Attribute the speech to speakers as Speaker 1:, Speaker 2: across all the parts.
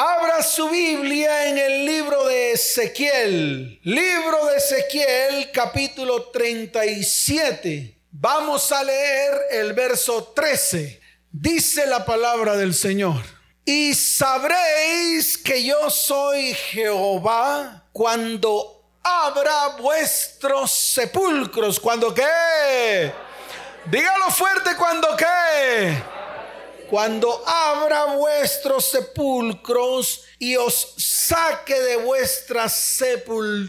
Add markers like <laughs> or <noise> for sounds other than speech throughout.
Speaker 1: Abra su Biblia en el libro de Ezequiel. Libro de Ezequiel capítulo 37. Vamos a leer el verso 13. Dice la palabra del Señor. Y sabréis que yo soy Jehová cuando abra vuestros sepulcros. ¿Cuando qué? Dígalo fuerte cuando qué cuando abra vuestros sepulcros y os saque de vuestras sepulturas,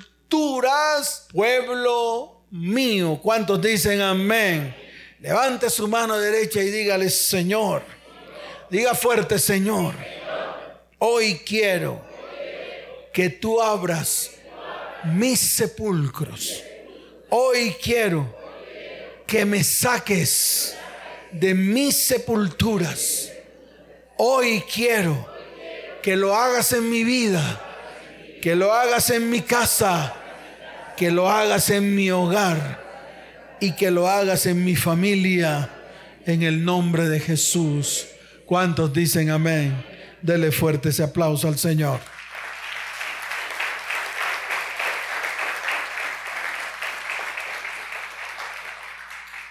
Speaker 1: pueblo mío. ¿Cuántos dicen amén? Levante su mano derecha y dígale, Señor, diga fuerte, Señor, hoy quiero que tú abras mis sepulcros. Hoy quiero que me saques de mis sepulturas. Hoy quiero que lo hagas en mi vida, que lo hagas en mi casa, que lo hagas en mi hogar y que lo hagas en mi familia, en el nombre de Jesús. ¿Cuántos dicen amén? Dele fuerte ese aplauso al Señor.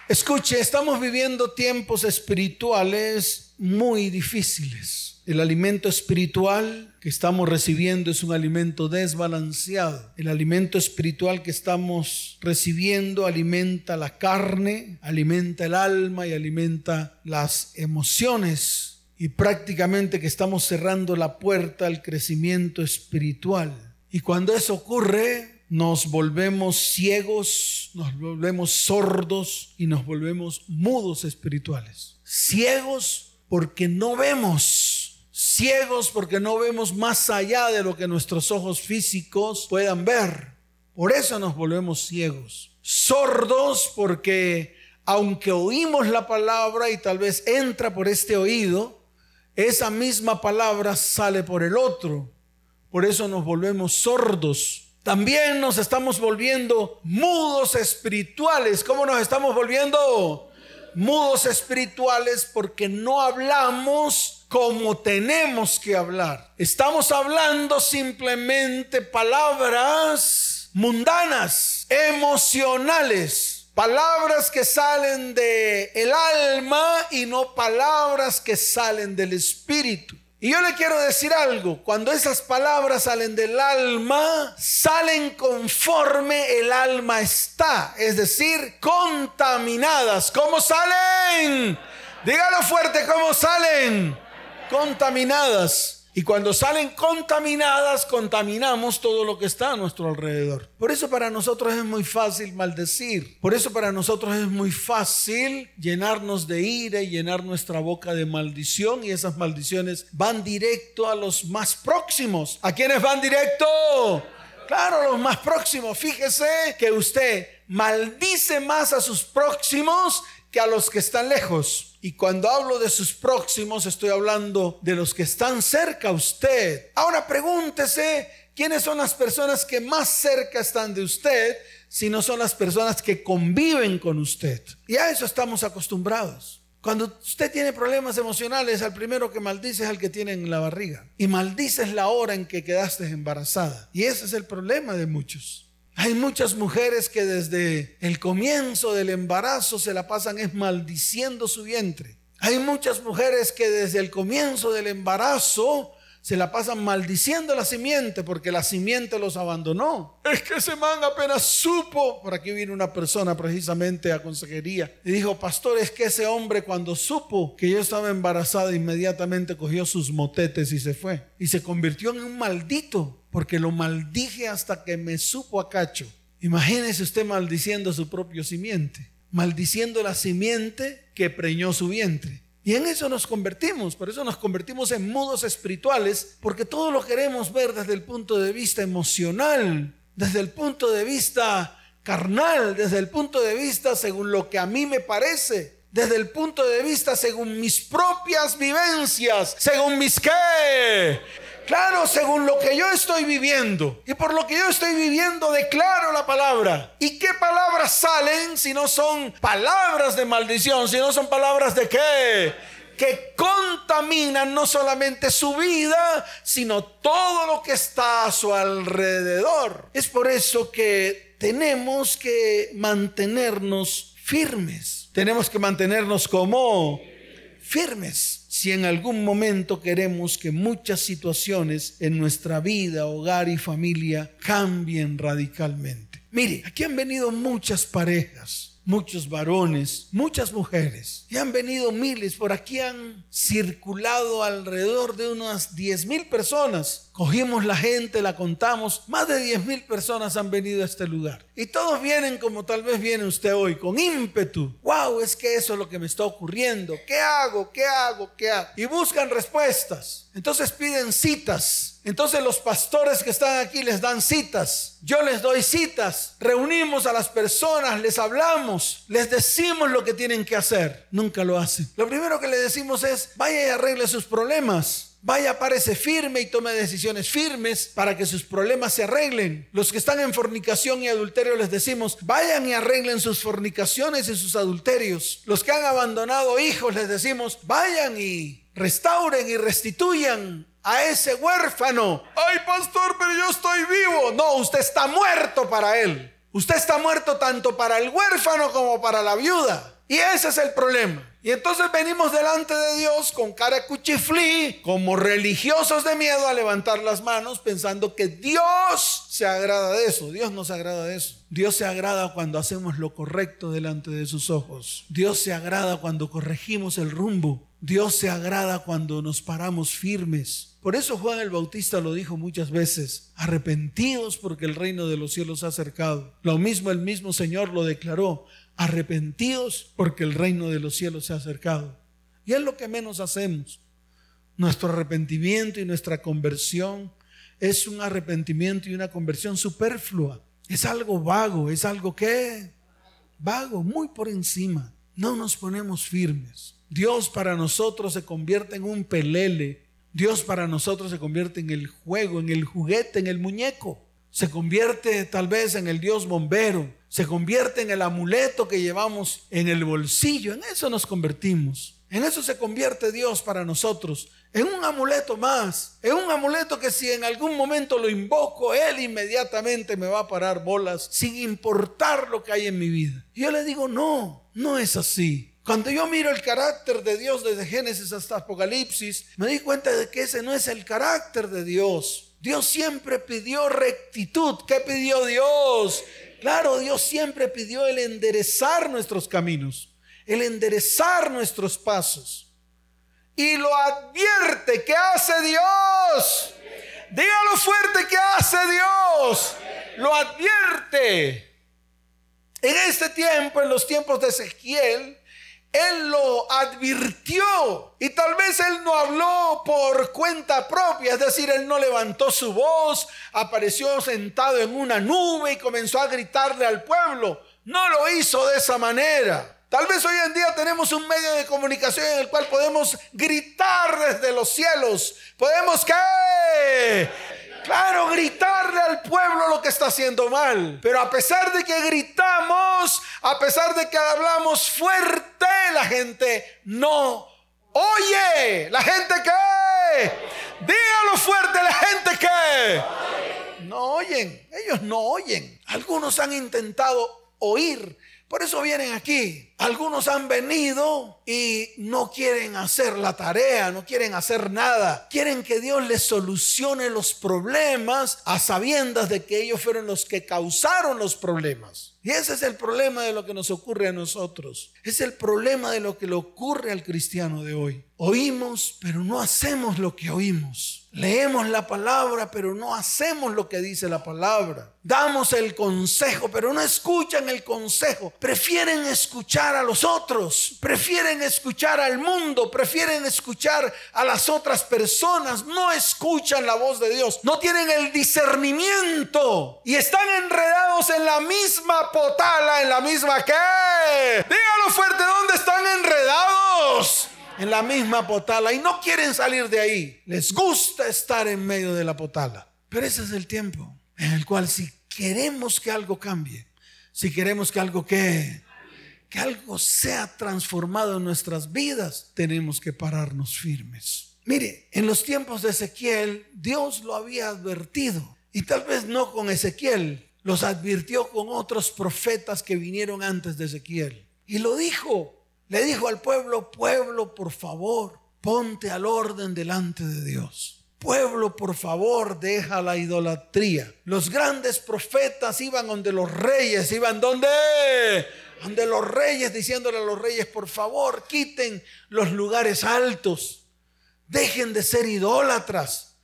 Speaker 1: Escuche, estamos viviendo tiempos espirituales muy difíciles. El alimento espiritual que estamos recibiendo es un alimento desbalanceado. El alimento espiritual que estamos recibiendo alimenta la carne, alimenta el alma y alimenta las emociones. Y prácticamente que estamos cerrando la puerta al crecimiento espiritual. Y cuando eso ocurre, nos volvemos ciegos, nos volvemos sordos y nos volvemos mudos espirituales. Ciegos porque no vemos, ciegos porque no vemos más allá de lo que nuestros ojos físicos puedan ver. Por eso nos volvemos ciegos. Sordos porque aunque oímos la palabra y tal vez entra por este oído, esa misma palabra sale por el otro. Por eso nos volvemos sordos también nos estamos volviendo mudos espirituales. ¿Cómo nos estamos volviendo? Mudos espirituales porque no hablamos como tenemos que hablar. Estamos hablando simplemente palabras mundanas, emocionales, palabras que salen de el alma y no palabras que salen del espíritu. Y yo le quiero decir algo, cuando esas palabras salen del alma, salen conforme el alma está, es decir, contaminadas. ¿Cómo salen? Dígalo fuerte, ¿cómo salen? Contaminadas. Y cuando salen contaminadas, contaminamos todo lo que está a nuestro alrededor. Por eso para nosotros es muy fácil maldecir. Por eso para nosotros es muy fácil llenarnos de ira y llenar nuestra boca de maldición. Y esas maldiciones van directo a los más próximos. ¿A quiénes van directo? Claro, los más próximos. Fíjese que usted maldice más a sus próximos que a los que están lejos. Y cuando hablo de sus próximos, estoy hablando de los que están cerca a usted. Ahora pregúntese, ¿quiénes son las personas que más cerca están de usted si no son las personas que conviven con usted? Y a eso estamos acostumbrados. Cuando usted tiene problemas emocionales, al primero que maldice es al que tiene en la barriga. Y maldices la hora en que quedaste embarazada. Y ese es el problema de muchos. Hay muchas mujeres que desde el comienzo del embarazo se la pasan es maldiciendo su vientre. Hay muchas mujeres que desde el comienzo del embarazo se la pasan maldiciendo la simiente porque la simiente los abandonó. Es que ese man apenas supo, por aquí vino una persona precisamente a consejería y dijo, pastor, es que ese hombre cuando supo que yo estaba embarazada inmediatamente cogió sus motetes y se fue y se convirtió en un maldito porque lo maldije hasta que me supo a cacho. Imagínese usted maldiciendo su propio simiente, maldiciendo la simiente que preñó su vientre. Y en eso nos convertimos, por eso nos convertimos en mudos espirituales, porque todo lo queremos ver desde el punto de vista emocional, desde el punto de vista carnal, desde el punto de vista según lo que a mí me parece, desde el punto de vista según mis propias vivencias, según mis qué Claro, según lo que yo estoy viviendo. Y por lo que yo estoy viviendo, declaro la palabra. ¿Y qué palabras salen si no son palabras de maldición? Si no son palabras de qué? que contaminan no solamente su vida, sino todo lo que está a su alrededor. Es por eso que tenemos que mantenernos firmes. Tenemos que mantenernos como firmes si en algún momento queremos que muchas situaciones en nuestra vida, hogar y familia cambien radicalmente. Mire, aquí han venido muchas parejas muchos varones, muchas mujeres. Y han venido miles, por aquí han circulado alrededor de unas 10 mil personas. Cogimos la gente, la contamos, más de 10 mil personas han venido a este lugar. Y todos vienen como tal vez viene usted hoy, con ímpetu. Wow, es que eso es lo que me está ocurriendo. ¿Qué hago? ¿Qué hago? ¿Qué hago? Y buscan respuestas. Entonces piden citas entonces los pastores que están aquí les dan citas. Yo les doy citas. Reunimos a las personas, les hablamos, les decimos lo que tienen que hacer. Nunca lo hacen. Lo primero que le decimos es, vaya y arregle sus problemas. Vaya, parece firme y tome decisiones firmes para que sus problemas se arreglen. Los que están en fornicación y adulterio les decimos, vayan y arreglen sus fornicaciones y sus adulterios. Los que han abandonado hijos les decimos, vayan y restauren y restituyan a ese huérfano. Ay, pastor, pero yo estoy vivo. No, usted está muerto para él. Usted está muerto tanto para el huérfano como para la viuda. Y ese es el problema. Y entonces venimos delante de Dios con cara cuchiflí, como religiosos de miedo a levantar las manos pensando que Dios se agrada de eso. Dios no se agrada de eso. Dios se agrada cuando hacemos lo correcto delante de sus ojos. Dios se agrada cuando corregimos el rumbo. Dios se agrada cuando nos paramos firmes. Por eso Juan el Bautista lo dijo muchas veces, arrepentidos porque el reino de los cielos se ha acercado. Lo mismo el mismo Señor lo declaró, arrepentidos porque el reino de los cielos se ha acercado. Y es lo que menos hacemos. Nuestro arrepentimiento y nuestra conversión es un arrepentimiento y una conversión superflua. Es algo vago, es algo que vago, muy por encima. No nos ponemos firmes. Dios para nosotros se convierte en un pelele Dios para nosotros se convierte en el juego, en el juguete, en el muñeco. Se convierte tal vez en el Dios bombero. Se convierte en el amuleto que llevamos en el bolsillo. En eso nos convertimos. En eso se convierte Dios para nosotros. En un amuleto más. En un amuleto que si en algún momento lo invoco, Él inmediatamente me va a parar bolas sin importar lo que hay en mi vida. Y yo le digo, no, no es así. Cuando yo miro el carácter de Dios desde Génesis hasta Apocalipsis, me di cuenta de que ese no es el carácter de Dios. Dios siempre pidió rectitud. ¿Qué pidió Dios? Claro, Dios siempre pidió el enderezar nuestros caminos, el enderezar nuestros pasos. Y lo advierte. ¿Qué hace Dios? Dígalo fuerte, ¿qué hace Dios? Lo advierte. En este tiempo, en los tiempos de Ezequiel, él lo advirtió y tal vez él no habló por cuenta propia, es decir, él no levantó su voz, apareció sentado en una nube y comenzó a gritarle al pueblo. No lo hizo de esa manera. Tal vez hoy en día tenemos un medio de comunicación en el cual podemos gritar desde los cielos. Podemos que Claro, gritarle al pueblo lo que está haciendo mal. Pero a pesar de que gritamos, a pesar de que hablamos fuerte, la gente no oye. La gente que... Dígalo fuerte, la gente que... No oyen. Ellos no oyen. Algunos han intentado oír. Por eso vienen aquí. Algunos han venido y no quieren hacer la tarea, no quieren hacer nada. Quieren que Dios les solucione los problemas a sabiendas de que ellos fueron los que causaron los problemas. Y ese es el problema de lo que nos ocurre a nosotros. Es el problema de lo que le ocurre al cristiano de hoy. Oímos, pero no hacemos lo que oímos. Leemos la palabra, pero no hacemos lo que dice la palabra. Damos el consejo, pero no escuchan el consejo. Prefieren escuchar a los otros, prefieren escuchar al mundo, prefieren escuchar a las otras personas, no escuchan la voz de Dios, no tienen el discernimiento y están enredados en la misma potala, en la misma que... Dígalo fuerte, ¿dónde están enredados? En la misma potala y no quieren salir de ahí. Les gusta estar en medio de la potala. Pero ese es el tiempo en el cual si queremos que algo cambie, si queremos que algo que que algo sea transformado en nuestras vidas, tenemos que pararnos firmes. Mire, en los tiempos de Ezequiel, Dios lo había advertido. Y tal vez no con Ezequiel, los advirtió con otros profetas que vinieron antes de Ezequiel. Y lo dijo, le dijo al pueblo, pueblo, por favor, ponte al orden delante de Dios. Pueblo, por favor, deja la idolatría. Los grandes profetas iban donde los reyes, iban donde donde los reyes diciéndole a los reyes, por favor, quiten los lugares altos. Dejen de ser idólatras.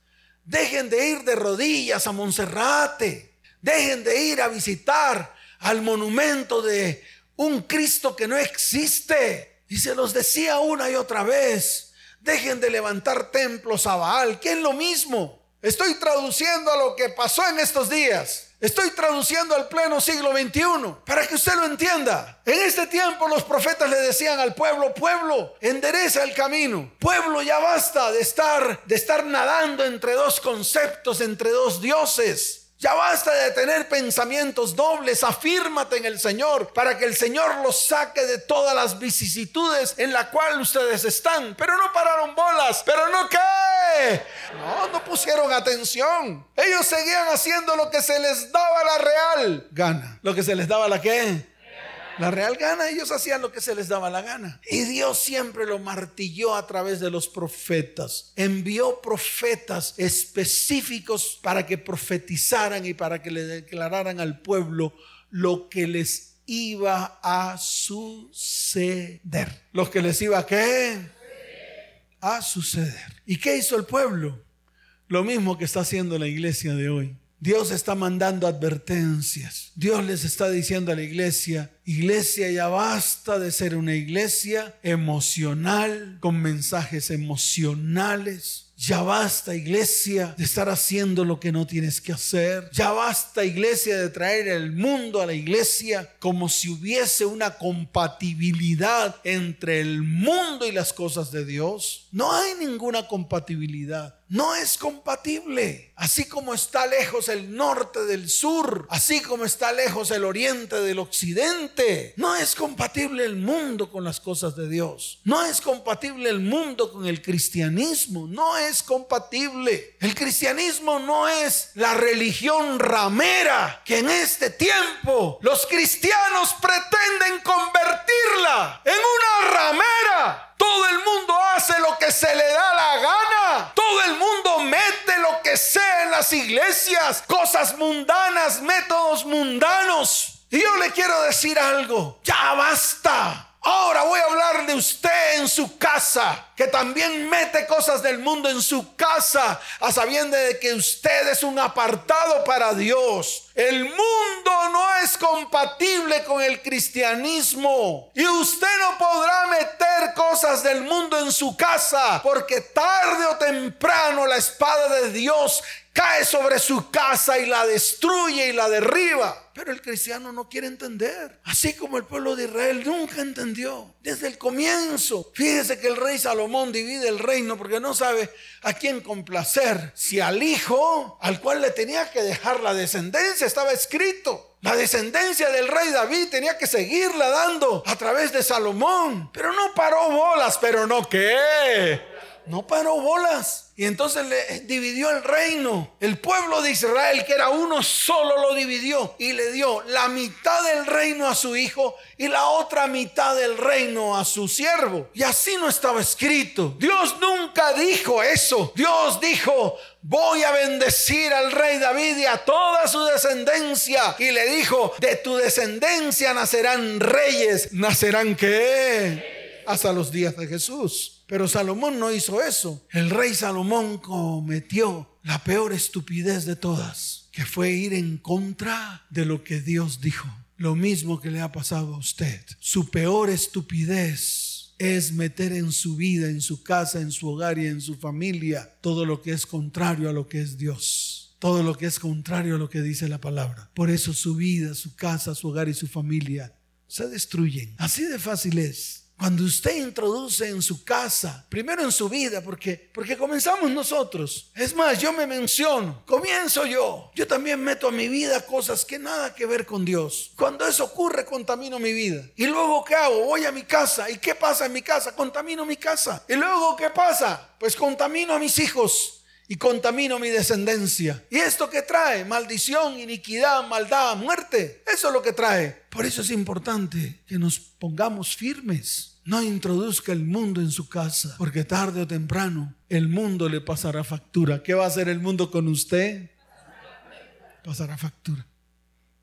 Speaker 1: Dejen de ir de rodillas a Monserrate. Dejen de ir a visitar al monumento de un Cristo que no existe. Y se los decía una y otra vez. Dejen de levantar templos a Baal, que es lo mismo. Estoy traduciendo a lo que pasó en estos días. Estoy traduciendo al pleno siglo XXI para que usted lo entienda. En este tiempo los profetas le decían al pueblo, pueblo, endereza el camino. Pueblo, ya basta de estar de estar nadando entre dos conceptos, entre dos dioses. Ya basta de tener pensamientos dobles, afírmate en el Señor para que el Señor los saque de todas las vicisitudes en la cual ustedes están. Pero no pararon bolas, pero no qué. No, no pusieron atención. Ellos seguían haciendo lo que se les daba la real gana. Lo que se les daba la qué la real gana, ellos hacían lo que se les daba la gana. Y Dios siempre lo martilló a través de los profetas. Envió profetas específicos para que profetizaran y para que le declararan al pueblo lo que les iba a suceder. Lo que les iba a qué? A suceder. ¿Y qué hizo el pueblo? Lo mismo que está haciendo la iglesia de hoy. Dios está mandando advertencias. Dios les está diciendo a la iglesia, iglesia ya basta de ser una iglesia emocional, con mensajes emocionales. Ya basta, iglesia, de estar haciendo lo que no tienes que hacer. Ya basta, iglesia, de traer el mundo a la iglesia como si hubiese una compatibilidad entre el mundo y las cosas de Dios. No hay ninguna compatibilidad no es compatible. Así como está lejos el norte del sur, así como está lejos el oriente del occidente, no es compatible el mundo con las cosas de Dios. No es compatible el mundo con el cristianismo. No es compatible. El cristianismo no es la religión ramera que en este tiempo los cristianos pretenden convertirla en una ramera todo el mundo hace lo que se le da la gana. Todo el mundo mete lo que sea en las iglesias. Cosas mundanas, métodos mundanos. Y yo le quiero decir algo. Ya basta. Ahora voy a hablar de usted en su casa, que también mete cosas del mundo en su casa, a sabiendo de que usted es un apartado para Dios. El mundo no es compatible con el cristianismo y usted no podrá meter cosas del mundo en su casa, porque tarde o temprano la espada de Dios cae sobre su casa y la destruye y la derriba. Pero el cristiano no quiere entender. Así como el pueblo de Israel nunca entendió. Desde el comienzo. Fíjese que el rey Salomón divide el reino porque no sabe a quién complacer. Si al hijo al cual le tenía que dejar la descendencia estaba escrito. La descendencia del rey David tenía que seguirla dando a través de Salomón. Pero no paró bolas, pero no qué. No paró bolas. Y entonces le dividió el reino. El pueblo de Israel, que era uno solo, lo dividió y le dio la mitad del reino a su hijo y la otra mitad del reino a su siervo. Y así no estaba escrito. Dios nunca dijo eso. Dios dijo, voy a bendecir al rey David y a toda su descendencia. Y le dijo, de tu descendencia nacerán reyes. ¿Nacerán qué? Hasta los días de Jesús. Pero Salomón no hizo eso. El rey Salomón cometió la peor estupidez de todas, que fue ir en contra de lo que Dios dijo. Lo mismo que le ha pasado a usted. Su peor estupidez es meter en su vida, en su casa, en su hogar y en su familia todo lo que es contrario a lo que es Dios. Todo lo que es contrario a lo que dice la palabra. Por eso su vida, su casa, su hogar y su familia se destruyen. Así de fácil es. Cuando usted introduce en su casa, primero en su vida, porque, porque comenzamos nosotros. Es más, yo me menciono, comienzo yo. Yo también meto a mi vida cosas que nada que ver con Dios. Cuando eso ocurre, contamino mi vida. Y luego, ¿qué hago? Voy a mi casa. ¿Y qué pasa en mi casa? Contamino mi casa. Y luego, ¿qué pasa? Pues contamino a mis hijos y contamino mi descendencia. ¿Y esto que trae? Maldición, iniquidad, maldad, muerte. Eso es lo que trae. Por eso es importante que nos pongamos firmes. No introduzca el mundo en su casa, porque tarde o temprano el mundo le pasará factura. ¿Qué va a hacer el mundo con usted? Pasará factura.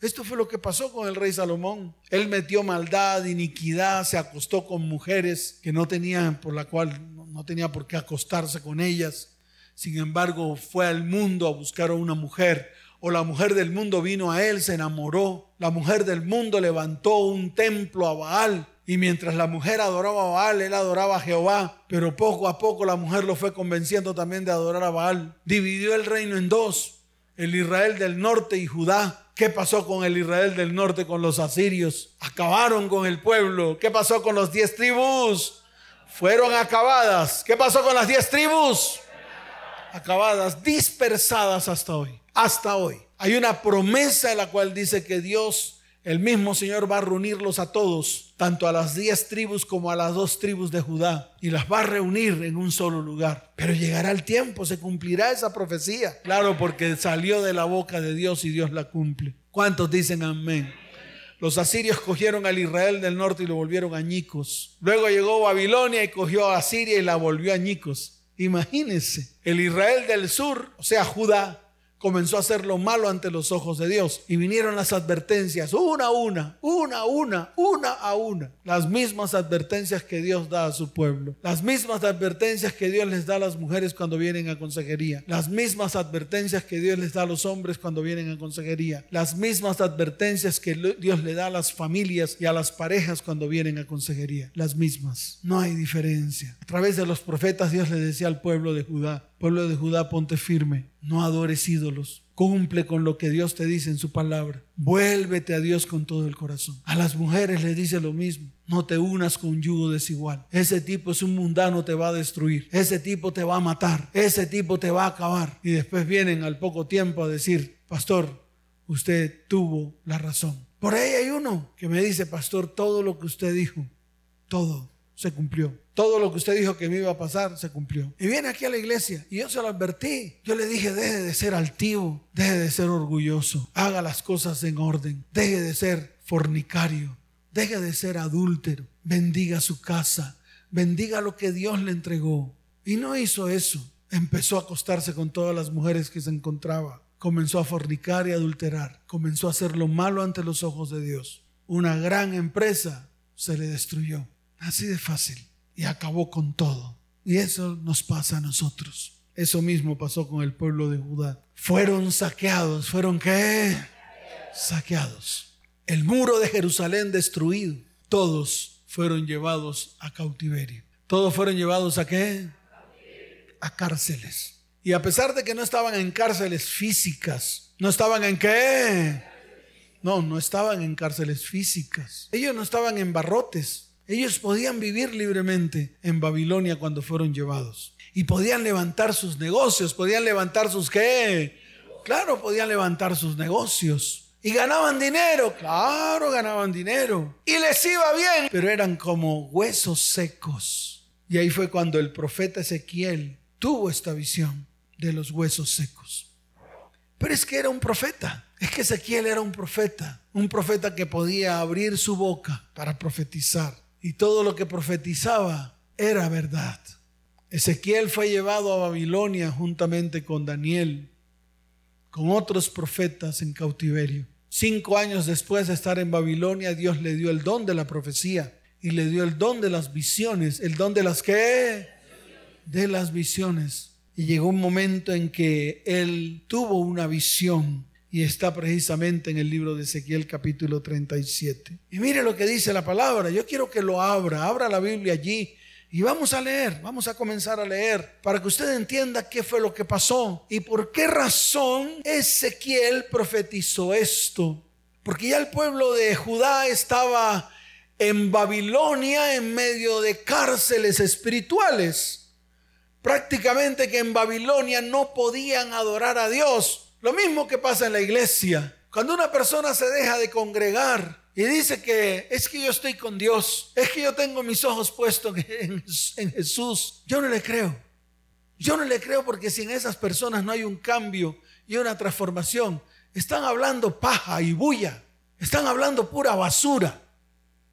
Speaker 1: Esto fue lo que pasó con el rey Salomón. Él metió maldad, iniquidad, se acostó con mujeres que no tenían por la cual no tenía por qué acostarse con ellas. Sin embargo, fue al mundo a buscar a una mujer, o la mujer del mundo vino a él, se enamoró. La mujer del mundo levantó un templo a Baal. Y mientras la mujer adoraba a Baal, él adoraba a Jehová. Pero poco a poco la mujer lo fue convenciendo también de adorar a Baal. Dividió el reino en dos, el Israel del norte y Judá. ¿Qué pasó con el Israel del norte, con los asirios? Acabaron con el pueblo. ¿Qué pasó con los diez tribus? Fueron acabadas. ¿Qué pasó con las diez tribus? Acabadas, dispersadas hasta hoy. Hasta hoy. Hay una promesa en la cual dice que Dios, el mismo Señor, va a reunirlos a todos, tanto a las diez tribus como a las dos tribus de Judá, y las va a reunir en un solo lugar. Pero llegará el tiempo, se cumplirá esa profecía. Claro, porque salió de la boca de Dios y Dios la cumple. ¿Cuántos dicen amén? Los asirios cogieron al Israel del norte y lo volvieron añicos. Luego llegó Babilonia y cogió a Asiria y la volvió añicos. Imagínense, el Israel del sur, o sea, Judá, comenzó a hacer lo malo ante los ojos de Dios. Y vinieron las advertencias, una a una, una a una, una a una. Las mismas advertencias que Dios da a su pueblo. Las mismas advertencias que Dios les da a las mujeres cuando vienen a consejería. Las mismas advertencias que Dios les da a los hombres cuando vienen a consejería. Las mismas advertencias que Dios le da a las familias y a las parejas cuando vienen a consejería. Las mismas. No hay diferencia. A través de los profetas Dios le decía al pueblo de Judá, Pueblo de Judá, ponte firme, no adores ídolos, cumple con lo que Dios te dice en su palabra, vuélvete a Dios con todo el corazón. A las mujeres les dice lo mismo, no te unas con yugo desigual. Ese tipo es un mundano, te va a destruir, ese tipo te va a matar, ese tipo te va a acabar. Y después vienen al poco tiempo a decir, pastor, usted tuvo la razón. Por ahí hay uno que me dice, pastor, todo lo que usted dijo, todo se cumplió. Todo lo que usted dijo que me iba a pasar se cumplió. Y viene aquí a la iglesia y yo se lo advertí. Yo le dije, deje de ser altivo, deje de ser orgulloso, haga las cosas en orden, deje de ser fornicario, deje de ser adúltero, bendiga su casa, bendiga lo que Dios le entregó. Y no hizo eso. Empezó a acostarse con todas las mujeres que se encontraba. Comenzó a fornicar y adulterar. Comenzó a hacer lo malo ante los ojos de Dios. Una gran empresa se le destruyó. Así de fácil y acabó con todo. Y eso nos pasa a nosotros. Eso mismo pasó con el pueblo de Judá. Fueron saqueados. ¿Fueron qué? Saqueados. El muro de Jerusalén destruido. Todos fueron llevados a cautiverio. Todos fueron llevados a qué? A cárceles. Y a pesar de que no estaban en cárceles físicas, no estaban en qué? No, no estaban en cárceles físicas. Ellos no estaban en barrotes. Ellos podían vivir libremente en Babilonia cuando fueron llevados. Y podían levantar sus negocios, podían levantar sus qué. Claro, podían levantar sus negocios. Y ganaban dinero, claro, ganaban dinero. Y les iba bien, pero eran como huesos secos. Y ahí fue cuando el profeta Ezequiel tuvo esta visión de los huesos secos. Pero es que era un profeta. Es que Ezequiel era un profeta. Un profeta que podía abrir su boca para profetizar y todo lo que profetizaba era verdad. Ezequiel fue llevado a Babilonia juntamente con Daniel, con otros profetas en cautiverio. Cinco años después de estar en Babilonia, Dios le dio el don de la profecía y le dio el don de las visiones. ¿El don de las qué? De las visiones. Y llegó un momento en que él tuvo una visión y está precisamente en el libro de Ezequiel capítulo 37. Y mire lo que dice la palabra, yo quiero que lo abra, abra la Biblia allí y vamos a leer, vamos a comenzar a leer para que usted entienda qué fue lo que pasó y por qué razón Ezequiel profetizó esto. Porque ya el pueblo de Judá estaba en Babilonia en medio de cárceles espirituales. Prácticamente que en Babilonia no podían adorar a Dios. Lo mismo que pasa en la iglesia. Cuando una persona se deja de congregar y dice que es que yo estoy con Dios, es que yo tengo mis ojos puestos en, Jesús, yo no le creo. Yo no le creo porque si en esas personas no hay un cambio y una transformación, están hablando paja y bulla, están hablando pura basura.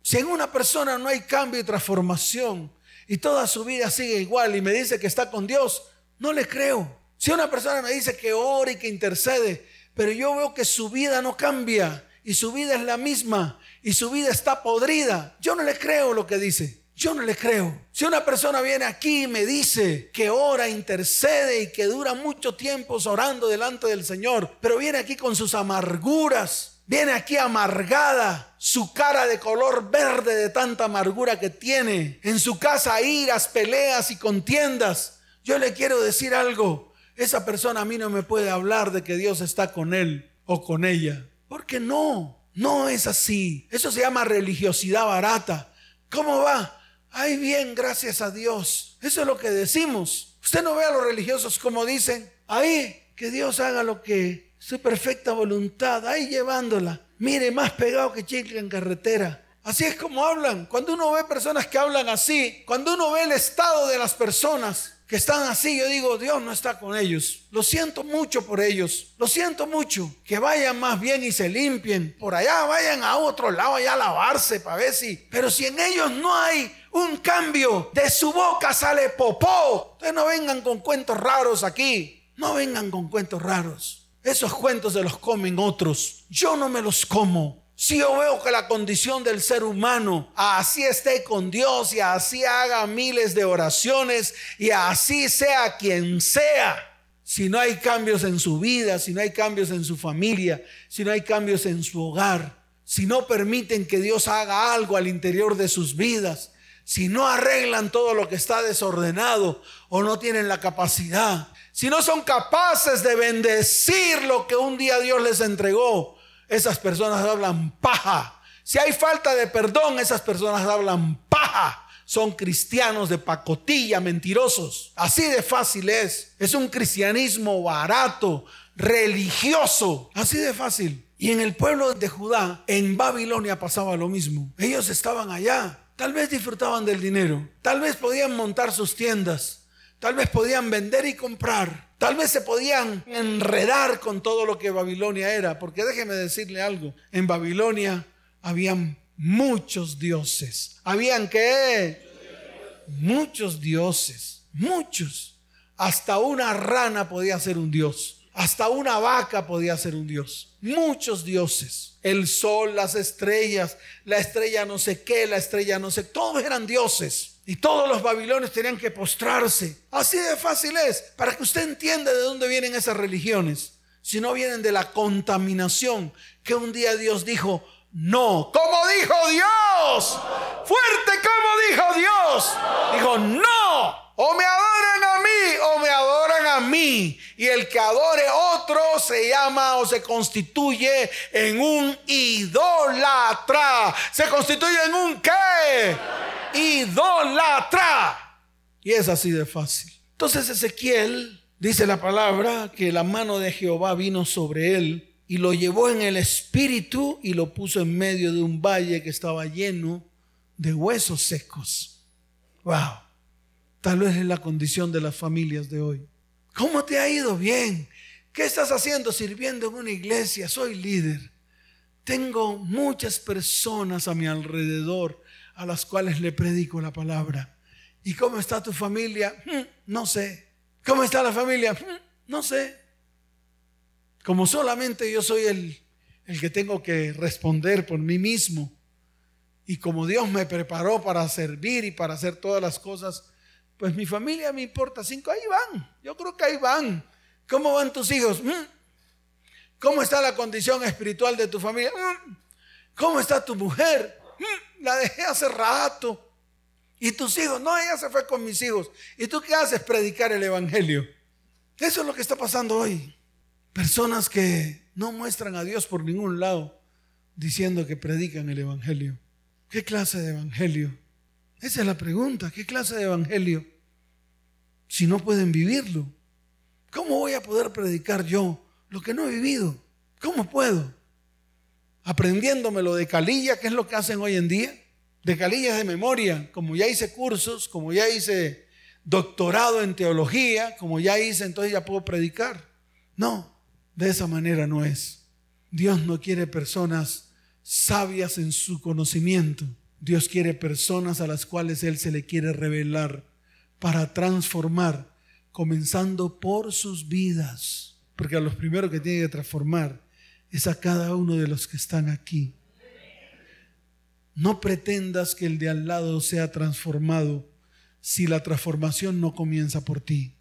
Speaker 1: Si en una persona no hay cambio y transformación y toda su vida sigue igual y me dice que está con Dios, no le creo. Si una persona me dice que ora y que intercede, pero yo veo que su vida no cambia y su vida es la misma y su vida está podrida. Yo no le creo lo que dice. Yo no le creo. Si una persona viene aquí y me dice que ora, intercede y que dura mucho tiempo orando delante del Señor, pero viene aquí con sus amarguras, viene aquí amargada, su cara de color verde de tanta amargura que tiene, en su casa iras, peleas y contiendas, yo le quiero decir algo esa persona a mí no me puede hablar de que Dios está con él o con ella. Porque no, no es así. Eso se llama religiosidad barata. ¿Cómo va? Ay, bien, gracias a Dios. Eso es lo que decimos. Usted no ve a los religiosos como dicen, ahí, que Dios haga lo que su perfecta voluntad, ahí llevándola. Mire, más pegado que chicle en carretera. Así es como hablan. Cuando uno ve personas que hablan así, cuando uno ve el estado de las personas, que están así, yo digo, Dios no está con ellos. Lo siento mucho por ellos. Lo siento mucho. Que vayan más bien y se limpien. Por allá vayan a otro lado allá a lavarse para ver si. Pero si en ellos no hay un cambio, de su boca sale popó. Ustedes no vengan con cuentos raros aquí. No vengan con cuentos raros. Esos cuentos se los comen otros. Yo no me los como. Si yo veo que la condición del ser humano así esté con Dios y así haga miles de oraciones y así sea quien sea, si no hay cambios en su vida, si no hay cambios en su familia, si no hay cambios en su hogar, si no permiten que Dios haga algo al interior de sus vidas, si no arreglan todo lo que está desordenado o no tienen la capacidad, si no son capaces de bendecir lo que un día Dios les entregó, esas personas hablan paja. Si hay falta de perdón, esas personas hablan paja. Son cristianos de pacotilla, mentirosos. Así de fácil es. Es un cristianismo barato, religioso. Así de fácil. Y en el pueblo de Judá, en Babilonia pasaba lo mismo. Ellos estaban allá. Tal vez disfrutaban del dinero. Tal vez podían montar sus tiendas. Tal vez podían vender y comprar. Tal vez se podían enredar con todo lo que Babilonia era, porque déjeme decirle algo, en Babilonia habían muchos dioses. ¿Habían qué? Muchos dioses, muchos. Hasta una rana podía ser un dios, hasta una vaca podía ser un dios. Muchos dioses. El sol, las estrellas, la estrella no sé qué, la estrella no sé, todos eran dioses. Y todos los babilonios tenían que postrarse. Así de fácil es, para que usted entienda de dónde vienen esas religiones. Si no vienen de la contaminación que un día Dios dijo, no. Como dijo Dios. Fuerte como dijo Dios. Dijo, no. O me adoran a mí o me adoran a mí. Y el que adore otro se llama o se constituye en un idólatra. Se constituye en un qué? Idólatra. Y es así de fácil. Entonces Ezequiel dice la palabra que la mano de Jehová vino sobre él y lo llevó en el espíritu y lo puso en medio de un valle que estaba lleno de huesos secos. Wow. Tal vez es la condición de las familias de hoy. ¿Cómo te ha ido? Bien. ¿Qué estás haciendo sirviendo en una iglesia? Soy líder. Tengo muchas personas a mi alrededor a las cuales le predico la palabra. ¿Y cómo está tu familia? <laughs> No sé. ¿Cómo está la familia? <laughs> No sé. Como solamente yo soy el, el que tengo que responder por mí mismo. Y como Dios me preparó para servir y para hacer todas las cosas, pues mi familia me importa cinco. Ahí van. Yo creo que ahí van. ¿Cómo van tus hijos? ¿Cómo está la condición espiritual de tu familia? ¿Cómo está tu mujer? La dejé hace rato. Y tus hijos, no, ella se fue con mis hijos. ¿Y tú qué haces? Predicar el Evangelio. Eso es lo que está pasando hoy. Personas que no muestran a Dios por ningún lado diciendo que predican el Evangelio. ¿Qué clase de evangelio? Esa es la pregunta. ¿Qué clase de evangelio? Si no pueden vivirlo. ¿Cómo voy a poder predicar yo lo que no he vivido? ¿Cómo puedo? Aprendiéndomelo de calilla, que es lo que hacen hoy en día. De calillas de memoria. Como ya hice cursos, como ya hice doctorado en teología, como ya hice, entonces ya puedo predicar. No, de esa manera no es. Dios no quiere personas sabias en su conocimiento. Dios quiere personas a las cuales Él se le quiere revelar para transformar, comenzando por sus vidas. Porque a los primeros que tiene que transformar es a cada uno de los que están aquí. No pretendas que el de al lado sea transformado si la transformación no comienza por ti.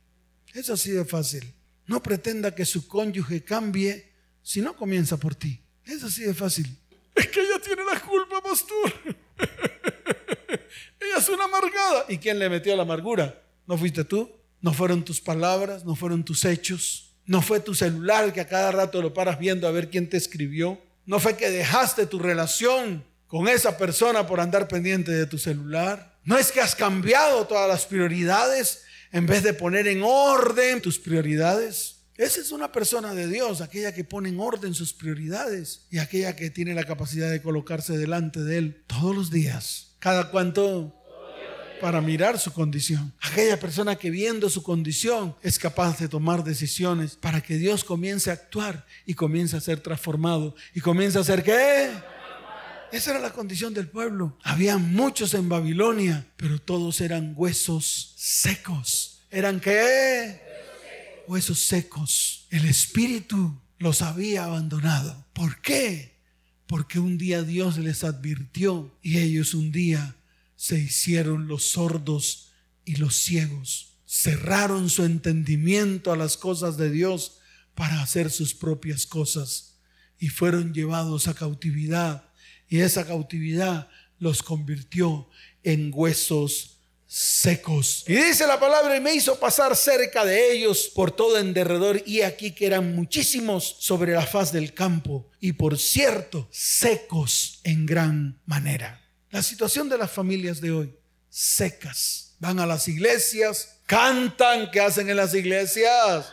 Speaker 1: Es así de fácil. No pretenda que su cónyuge cambie si no comienza por ti. Es así de fácil. Es que ella tiene la culpa, pastor. <laughs> ella es una amargada. ¿Y quién le metió la amargura? ¿No fuiste tú? ¿No fueron tus palabras? ¿No fueron tus hechos? ¿No fue tu celular que a cada rato lo paras viendo a ver quién te escribió? ¿No fue que dejaste tu relación con esa persona por andar pendiente de tu celular? No es que has cambiado todas las prioridades en vez de poner en orden tus prioridades. Esa es una persona de Dios, aquella que pone en orden sus prioridades y aquella que tiene la capacidad de colocarse delante de Él todos los días. ¿Cada cuánto? Para mirar su condición. Aquella persona que viendo su condición es capaz de tomar decisiones para que Dios comience a actuar y comience a ser transformado. ¿Y comience a ser qué? Esa era la condición del pueblo. Había muchos en Babilonia, pero todos eran huesos secos. ¿Eran qué? Huesos secos. El espíritu los había abandonado. ¿Por qué? Porque un día Dios les advirtió y ellos un día se hicieron los sordos y los ciegos. Cerraron su entendimiento a las cosas de Dios para hacer sus propias cosas y fueron llevados a cautividad y esa cautividad los convirtió en huesos secos. Y dice la palabra, y me hizo pasar cerca de ellos por todo en derredor, y aquí que eran muchísimos sobre la faz del campo, y por cierto, secos en gran manera. La situación de las familias de hoy, secas. Van a las iglesias, cantan, ¿qué hacen en las iglesias?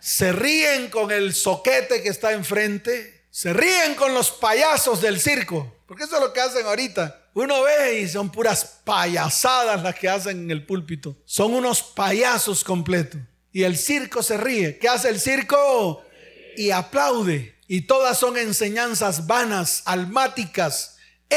Speaker 1: Se ríen con el soquete que está enfrente, se ríen con los payasos del circo, porque eso es lo que hacen ahorita. Uno ve y son puras payasadas las que hacen en el púlpito. Son unos payasos completos. Y el circo se ríe. ¿Qué hace el circo? Y aplaude. Y todas son enseñanzas vanas, almáticas,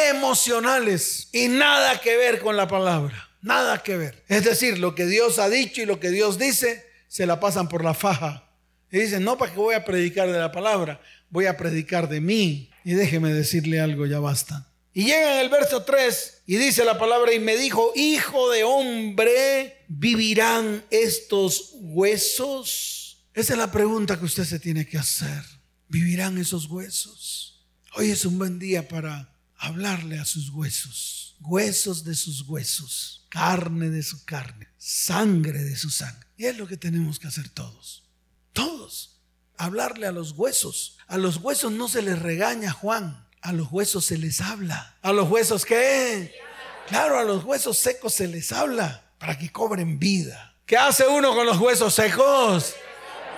Speaker 1: emocionales y nada que ver con la palabra. Nada que ver. Es decir, lo que Dios ha dicho y lo que Dios dice se la pasan por la faja. Y dicen, no, para que voy a predicar de la palabra voy a predicar de mí. Y déjeme decirle algo, ya basta. Y llega en el verso 3 y dice la palabra y me dijo, hijo de hombre, ¿vivirán estos huesos? Esa es la pregunta que usted se tiene que hacer. ¿Vivirán esos huesos? Hoy es un buen día para hablarle a sus huesos, huesos de sus huesos, carne de su carne, sangre de su sangre. Y es lo que tenemos que hacer todos, todos hablarle a los huesos. A los huesos no se les regaña, Juan. A los huesos se les habla. ¿A los huesos qué? Claro, a los huesos secos se les habla para que cobren vida. ¿Qué hace uno con los huesos secos?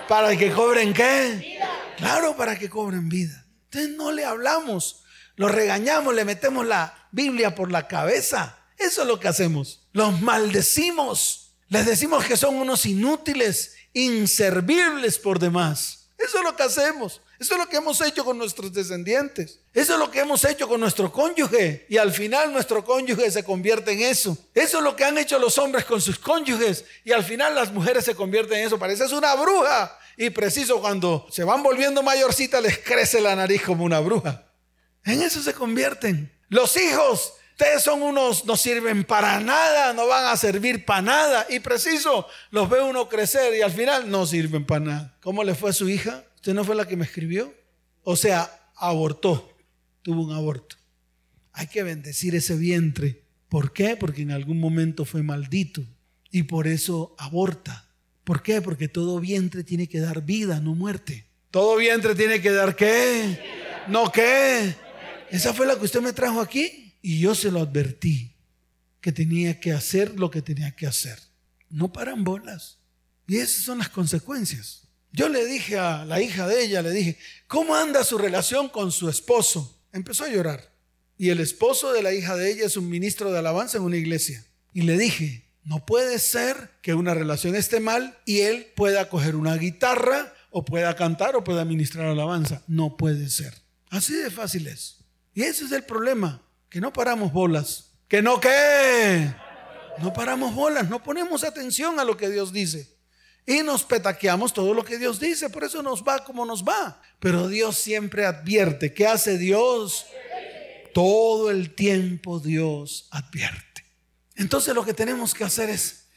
Speaker 1: Para que cobren qué? Claro, para que cobren vida. Entonces no le hablamos, lo regañamos, le metemos la Biblia por la cabeza. Eso es lo que hacemos. Los maldecimos. Les decimos que son unos inútiles, inservibles por demás. Eso es lo que hacemos. Eso es lo que hemos hecho con nuestros descendientes. Eso es lo que hemos hecho con nuestro cónyuge. Y al final nuestro cónyuge se convierte en eso. Eso es lo que han hecho los hombres con sus cónyuges. Y al final las mujeres se convierten en eso. Parece es una bruja. Y preciso cuando se van volviendo mayorcitas les crece la nariz como una bruja. En eso se convierten. Los hijos Ustedes son unos, no sirven para nada, no van a servir para nada. Y preciso, los ve uno crecer y al final no sirven para nada. ¿Cómo le fue a su hija? ¿Usted no fue la que me escribió? O sea, abortó, tuvo un aborto. Hay que bendecir ese vientre. ¿Por qué? Porque en algún momento fue maldito y por eso aborta. ¿Por qué? Porque todo vientre tiene que dar vida, no muerte. Todo vientre tiene que dar qué? ¿No qué? ¿Esa fue la que usted me trajo aquí? Y yo se lo advertí que tenía que hacer lo que tenía que hacer. No paran bolas. Y esas son las consecuencias. Yo le dije a la hija de ella, le dije, ¿cómo anda su relación con su esposo? Empezó a llorar. Y el esposo de la hija de ella es un ministro de alabanza en una iglesia. Y le dije, no puede ser que una relación esté mal y él pueda coger una guitarra o pueda cantar o pueda ministrar alabanza. No puede ser. Así de fácil es. Y ese es el problema, que no paramos bolas. ¿Que no qué? No paramos bolas, no ponemos atención a lo que Dios dice. Y nos petaqueamos todo lo que Dios dice, por eso nos va como nos va. Pero Dios siempre advierte. ¿Qué hace Dios? Todo el tiempo Dios advierte. Entonces lo que tenemos que hacer es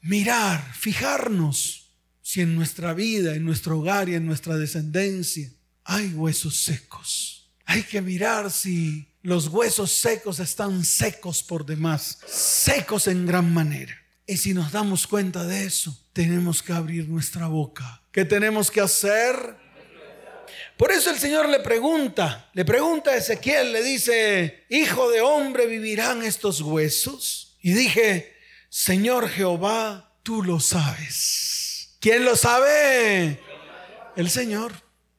Speaker 1: mirar, fijarnos si en nuestra vida, en nuestro hogar y en nuestra descendencia hay huesos secos. Hay que mirar si los huesos secos están secos por demás, secos en gran manera. Y si nos damos cuenta de eso, tenemos que abrir nuestra boca. ¿Qué tenemos que hacer? Por eso el Señor le pregunta, le pregunta a Ezequiel, le dice, Hijo de hombre, ¿vivirán estos huesos? Y dije, Señor Jehová, tú lo sabes. ¿Quién lo sabe? El Señor,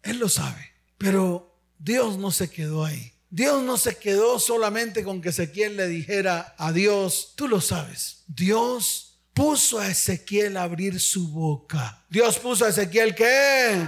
Speaker 1: Él lo sabe. Pero Dios no se quedó ahí. Dios no se quedó solamente con que Ezequiel le dijera a Dios, tú lo sabes. Dios puso a Ezequiel a abrir su boca. Dios puso a Ezequiel qué?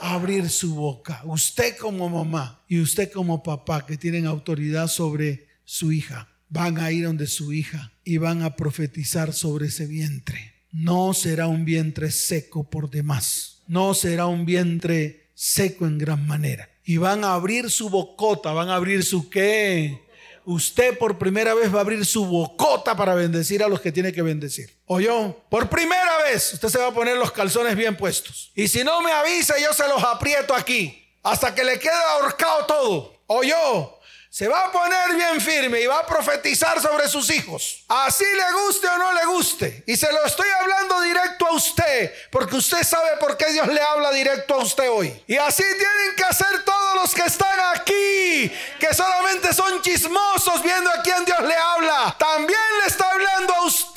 Speaker 1: abrir su boca. Usted como mamá y usted como papá que tienen autoridad sobre su hija, van a ir donde su hija y van a profetizar sobre ese vientre. No será un vientre seco por demás. No será un vientre seco en gran manera y van a abrir su bocota, van a abrir su qué. Usted por primera vez va a abrir su bocota para bendecir a los que tiene que bendecir. ¿O yo? Por primera vez usted se va a poner los calzones bien puestos. Y si no me avisa, yo se los aprieto aquí. Hasta que le quede ahorcado todo. ¿O yo? Se va a poner bien firme y va a profetizar sobre sus hijos. Así le guste o no le guste. Y se lo estoy hablando directo a usted, porque usted sabe por qué Dios le habla directo a usted hoy. Y así tienen que hacer todos los que están aquí, que solamente son chismosos viendo a quién Dios le habla. También le está hablando a usted,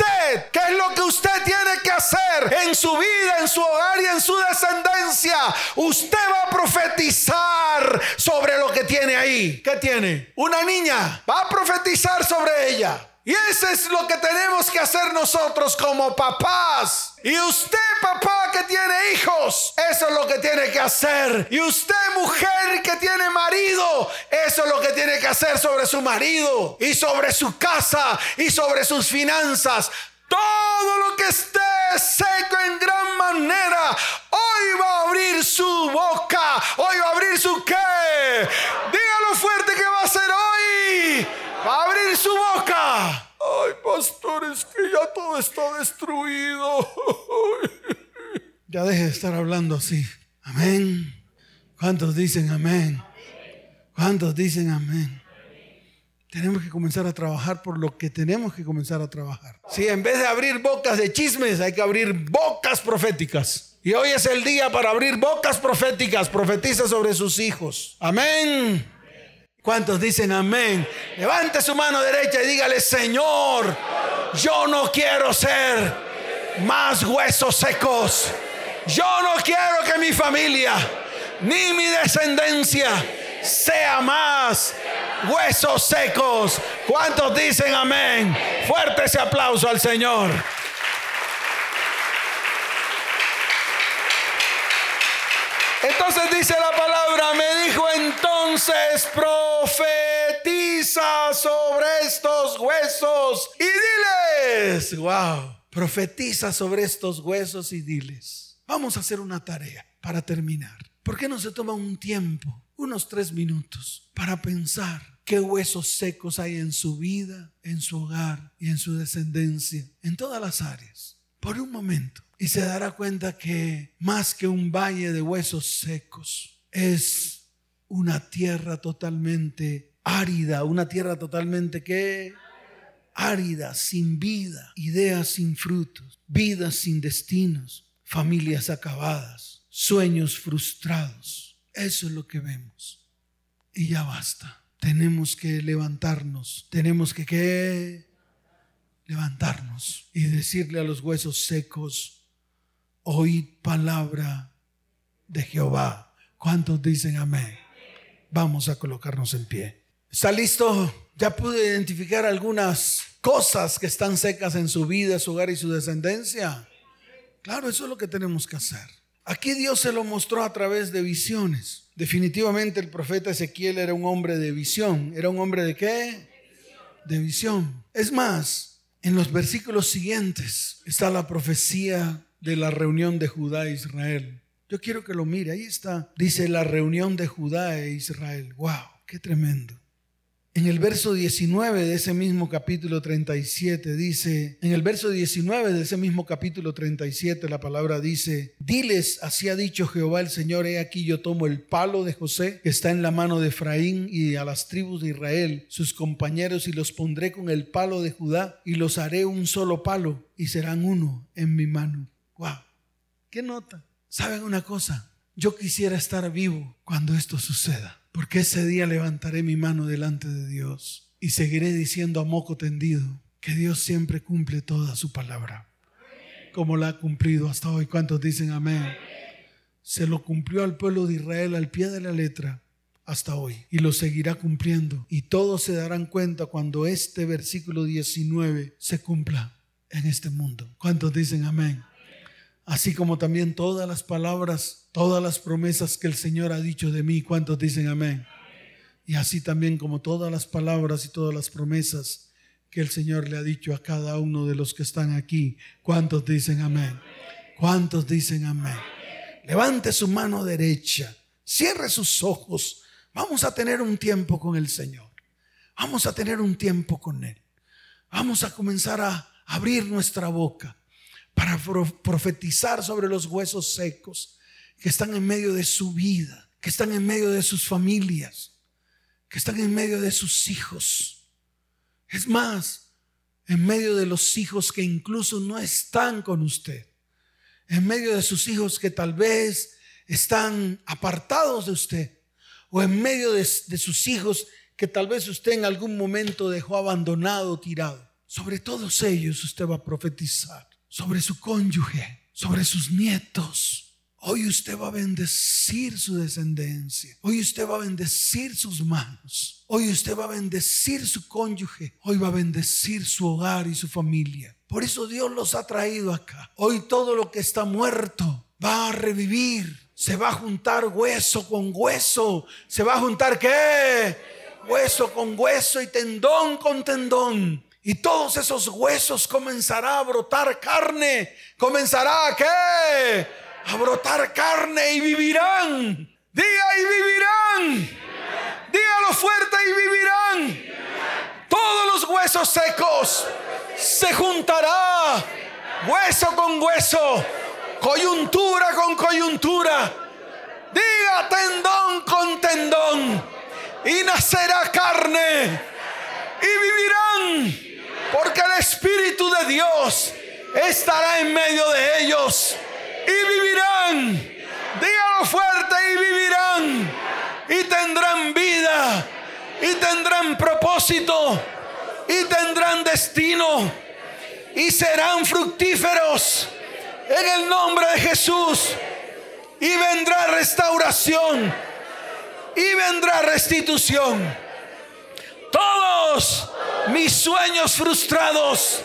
Speaker 1: qué es lo que usted tiene que hacer en su vida, en su hogar y en su descendencia. Usted va a profetizar sobre lo que tiene ahí. ¿Qué tiene? una niña, va a profetizar sobre ella. Y eso es lo que tenemos que hacer nosotros como papás. Y usted, papá, que tiene hijos, eso es lo que tiene que hacer. Y usted, mujer que tiene marido, eso es lo que tiene que hacer sobre su marido y sobre su casa y sobre sus finanzas. Todo lo que esté seco en gran manera, hoy va a abrir su boca, hoy va a abrir su qué. Dígalo fuerte que va a hacer hoy. Va a abrir su boca. Ay, pastores, que ya todo está destruido. <laughs> ya deje de estar hablando así. Amén. ¿Cuántos dicen amén? ¿Cuántos dicen amén? Tenemos que comenzar a trabajar por lo que tenemos que comenzar a trabajar. Si en vez de abrir bocas de chismes, hay que abrir bocas proféticas. Y hoy es el día para abrir bocas proféticas. Profetiza sobre sus hijos. Amén. ¿Cuántos dicen amén? Levante su mano derecha y dígale, Señor, yo no quiero ser más huesos secos. Yo no quiero que mi familia ni mi descendencia sea más huesos secos. ¿Cuántos dicen amén? Fuerte ese aplauso al Señor. Entonces dice la palabra, me dijo entonces, profetiza sobre estos huesos y diles, wow, profetiza sobre estos huesos y diles, vamos a hacer una tarea para terminar. ¿Por qué no se toma un tiempo unos tres minutos para pensar qué huesos secos hay en su vida, en su hogar y en su descendencia, en todas las áreas, por un momento. Y se dará cuenta que más que un valle de huesos secos, es una tierra totalmente árida, una tierra totalmente que árida, sin vida, ideas sin frutos, vidas sin destinos, familias acabadas, sueños frustrados eso es lo que vemos. Y ya basta. tenemos que levantarnos, tenemos que ¿qué? levantarnos y decirle a los huesos secos, oíd palabra de Jehová. ¿Cuántos dicen amén? Vamos a colocarnos en pie. ¿Está listo? Ya pude identificar algunas cosas que están secas en su vida, su hogar y su descendencia. Claro, eso es lo que tenemos que hacer. Aquí Dios se lo mostró a través de visiones. Definitivamente el profeta Ezequiel era un hombre de visión. ¿Era un hombre de qué? De visión. Es más, en los versículos siguientes está la profecía de la reunión de Judá e Israel. Yo quiero que lo mire, ahí está. Dice la reunión de Judá e Israel. ¡Wow! ¡Qué tremendo! En el verso 19 de ese mismo capítulo 37 dice, en el verso 19 de ese mismo capítulo 37 la palabra dice, diles, así ha dicho Jehová el Señor, he aquí yo tomo el palo de José que está en la mano de Efraín y a las tribus de Israel, sus compañeros, y los pondré con el palo de Judá y los haré un solo palo y serán uno en mi mano. ¡Wow! ¿Qué nota? ¿Saben una cosa? Yo quisiera estar vivo cuando esto suceda. Porque ese día levantaré mi mano delante de Dios y seguiré diciendo a moco tendido que Dios siempre cumple toda su palabra, como la ha cumplido hasta hoy. ¿Cuántos dicen amén? Se lo cumplió al pueblo de Israel al pie de la letra hasta hoy y lo seguirá cumpliendo. Y todos se darán cuenta cuando este versículo 19 se cumpla en este mundo. ¿Cuántos dicen amén? Así como también todas las palabras todas las promesas que el Señor ha dicho de mí. ¿Cuántos dicen amén? Y así también como todas las palabras y todas las promesas que el Señor le ha dicho a cada uno de los que están aquí. ¿Cuántos dicen amén? ¿Cuántos dicen amén? Levante su mano derecha, cierre sus ojos. Vamos a tener un tiempo con el Señor. Vamos a tener un tiempo con Él. Vamos a comenzar a abrir nuestra boca para profetizar sobre los huesos secos que están en medio de su vida, que están en medio de sus familias, que están en medio de sus hijos. Es más, en medio de los hijos que incluso no están con usted, en medio de sus hijos que tal vez están apartados de usted, o en medio de, sus hijos que tal vez usted en algún momento dejó abandonado, tirado. Sobre todos ellos usted va a profetizar, sobre su cónyuge, sobre sus nietos, Hoy usted va a bendecir su descendencia. Hoy usted va a bendecir sus manos. Hoy usted va a bendecir su cónyuge. Hoy va a bendecir su hogar y su familia. Por eso Dios los ha traído acá. Hoy todo lo que está muerto va a revivir. Se va a juntar hueso con hueso. Se va a juntar qué? Hueso con hueso y tendón con tendón. Y todos esos huesos comenzará a brotar carne. Comenzará a qué? a brotar carne y vivirán. Diga y vivirán. Dígalo fuerte y vivirán. Todos los huesos secos se juntará. Hueso con hueso. Coyuntura con coyuntura. Diga tendón con tendón. Y nacerá carne. Y vivirán. Porque el Espíritu de Dios estará en medio de ellos y vivirán. Dígalo fuerte y vivirán. Y tendrán vida. Y tendrán propósito. Y tendrán destino. Y serán fructíferos. En el nombre de Jesús. Y vendrá restauración. Y vendrá restitución. Todos mis sueños frustrados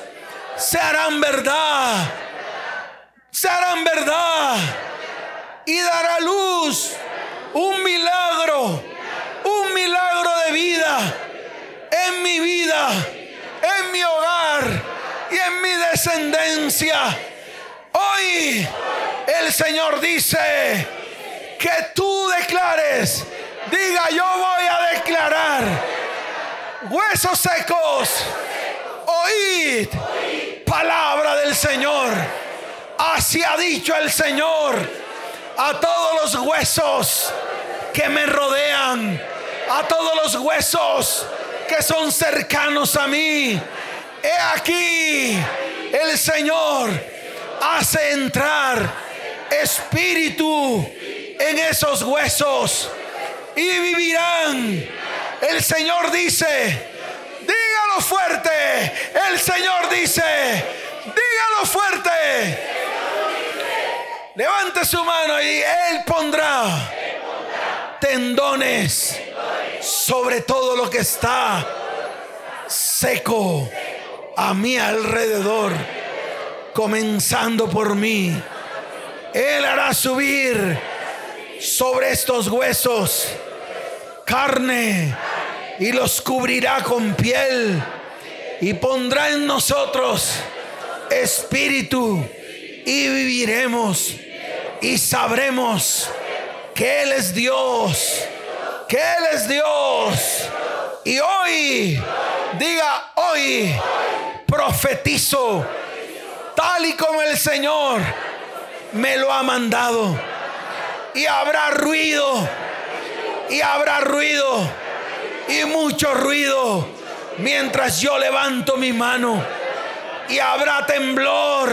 Speaker 1: se harán verdad se harán verdad y dará luz un milagro, un milagro de vida en mi vida, en mi hogar y en mi descendencia. Hoy el Señor dice que tú declares, diga yo voy a declarar, huesos secos, oíd palabra del Señor Así ha dicho el Señor a todos los huesos que me rodean, a todos los huesos que son cercanos a mí. He aquí, el Señor hace entrar espíritu en esos huesos y vivirán El Señor dice, dígalo fuerte. El Señor dice, dígalo fuerte. Levante su mano y Él pondrá tendones sobre todo lo que está seco a mi alrededor, comenzando por mí. Él hará subir sobre estos huesos carne y los cubrirá con piel y pondrá en nosotros espíritu y viviremos y sabremos que Él es Dios, que Él es Dios. Y hoy, diga hoy, profetizo, tal y como el Señor me lo ha mandado. Y habrá ruido, habrá ruido, y mucho ruido, mientras yo levanto mi mano. Y habrá temblor,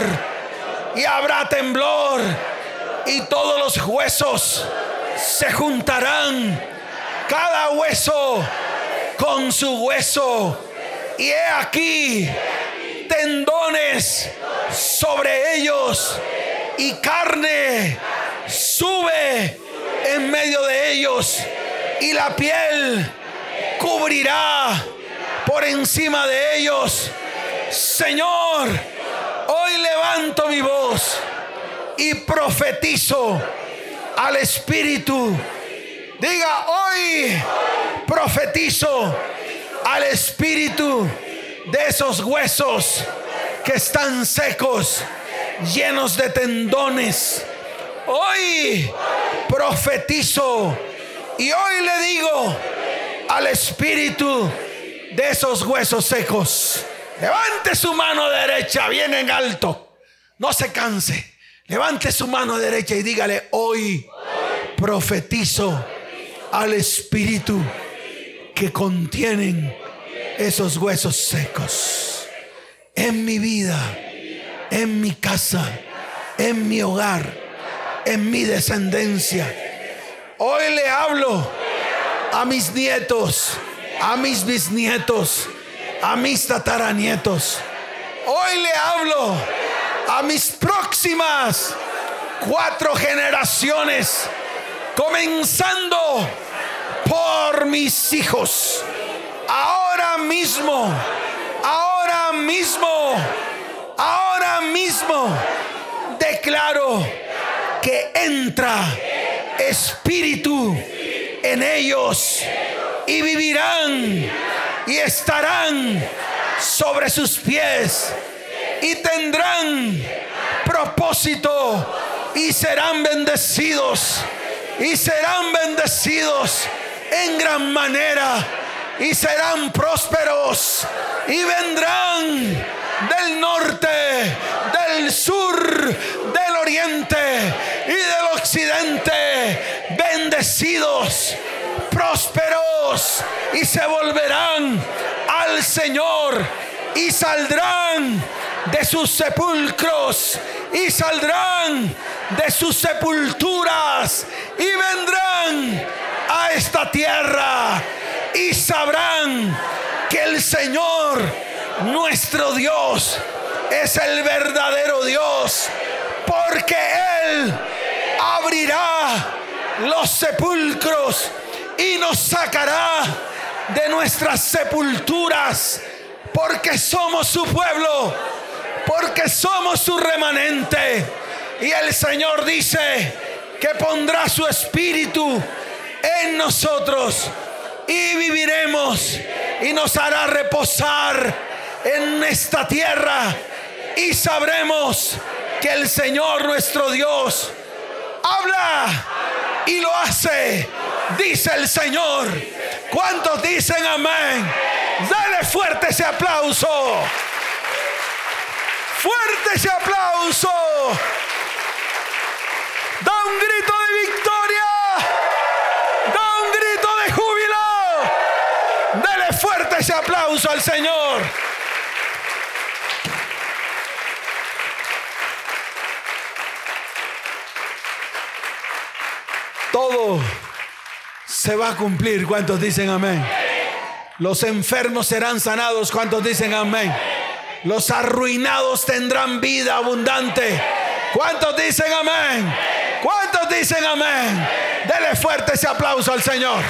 Speaker 1: y habrá temblor, y todos los huesos se juntarán, cada hueso con su hueso. Y he aquí tendones sobre ellos y carne sube en medio de ellos y la piel cubrirá por encima de ellos. Señor, hoy levanto mi voz y profetizo al Espíritu. Diga, hoy profetizo al Espíritu de esos huesos que están secos, llenos de tendones. Hoy profetizo y hoy le digo al Espíritu de esos huesos secos, levante su mano derecha bien en alto, no se canse. Levante su mano derecha y dígale, hoy profetizo al Espíritu que contienen esos huesos secos en mi vida, en mi casa, en mi hogar, en mi descendencia. Hoy le hablo a mis nietos, a mis bisnietos, a mis tataranietos. Hoy le hablo a mis próximas cuatro generaciones, comenzando por mis hijos. Ahora mismo, ahora mismo, ahora mismo, declaro que entra espíritu en ellos y vivirán y estarán sobre sus pies y tendrán propósito y serán bendecidos y serán bendecidos en gran manera y serán prósperos y vendrán del norte, del sur, del oriente y del occidente, bendecidos, prósperos y se volverán al Señor y saldrán de sus sepulcros y saldrán de sus sepulturas y vendrán a esta tierra y sabrán que el Señor, nuestro Dios, es el verdadero Dios, porque Él abrirá los sepulcros y nos sacará de nuestras sepulturas, porque somos su pueblo porque somos su remanente. Y el Señor dice que pondrá su espíritu en nosotros y viviremos y nos hará reposar en esta tierra y sabremos que el Señor nuestro Dios habla y lo hace, dice el Señor. ¿Cuántos dicen amén? Dale fuerte ese aplauso. Fuerte ese aplauso. Da un grito de victoria. Da un grito de júbilo. Dele fuerte ese aplauso al Señor. Todo se va a cumplir. ¿Cuántos dicen amén? Los enfermos serán sanados. ¿Cuántos dicen amén? Los arruinados tendrán vida abundante. ¿Cuántos dicen amén? ¿Cuántos dicen amén? Dele fuerte ese aplauso al Señor.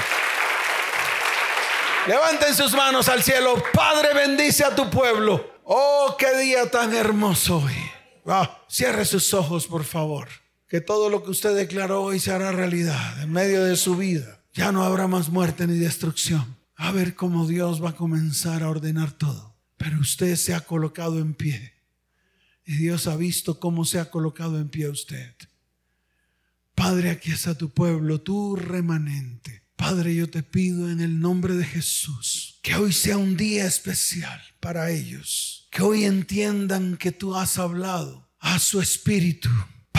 Speaker 1: Levanten sus manos al cielo. Padre, bendice a tu pueblo. Oh, qué día tan hermoso hoy. Ah, cierre sus ojos, por favor. Que todo lo que usted declaró hoy se hará realidad en medio de su vida. Ya no habrá más muerte ni destrucción. A ver cómo Dios va a comenzar a ordenar todo. Pero usted se ha colocado en pie. Y Dios ha visto cómo se ha colocado en pie usted. Padre, aquí está tu pueblo, tu remanente. Padre, yo te pido en el nombre de Jesús que hoy sea un día especial para ellos. Que hoy entiendan que tú has hablado a su espíritu.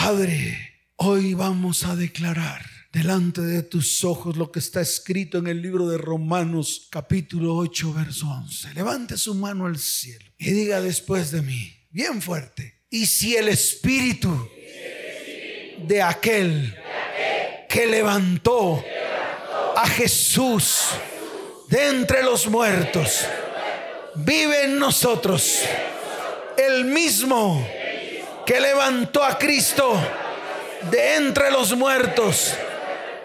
Speaker 1: Padre, hoy vamos a declarar delante de tus ojos lo que está escrito en el libro de Romanos capítulo 8 verso 11. Levante su mano al cielo y diga después de mí, bien fuerte, y si el espíritu de aquel que levantó a Jesús de entre los muertos vive en nosotros, el mismo que levantó a Cristo de entre los muertos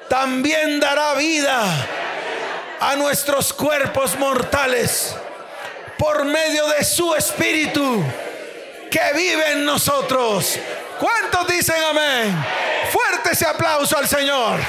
Speaker 1: también dará vida a nuestros cuerpos mortales por medio de su espíritu que vive en nosotros. ¿Cuántos dicen amén? Fuerte ese aplauso al Señor.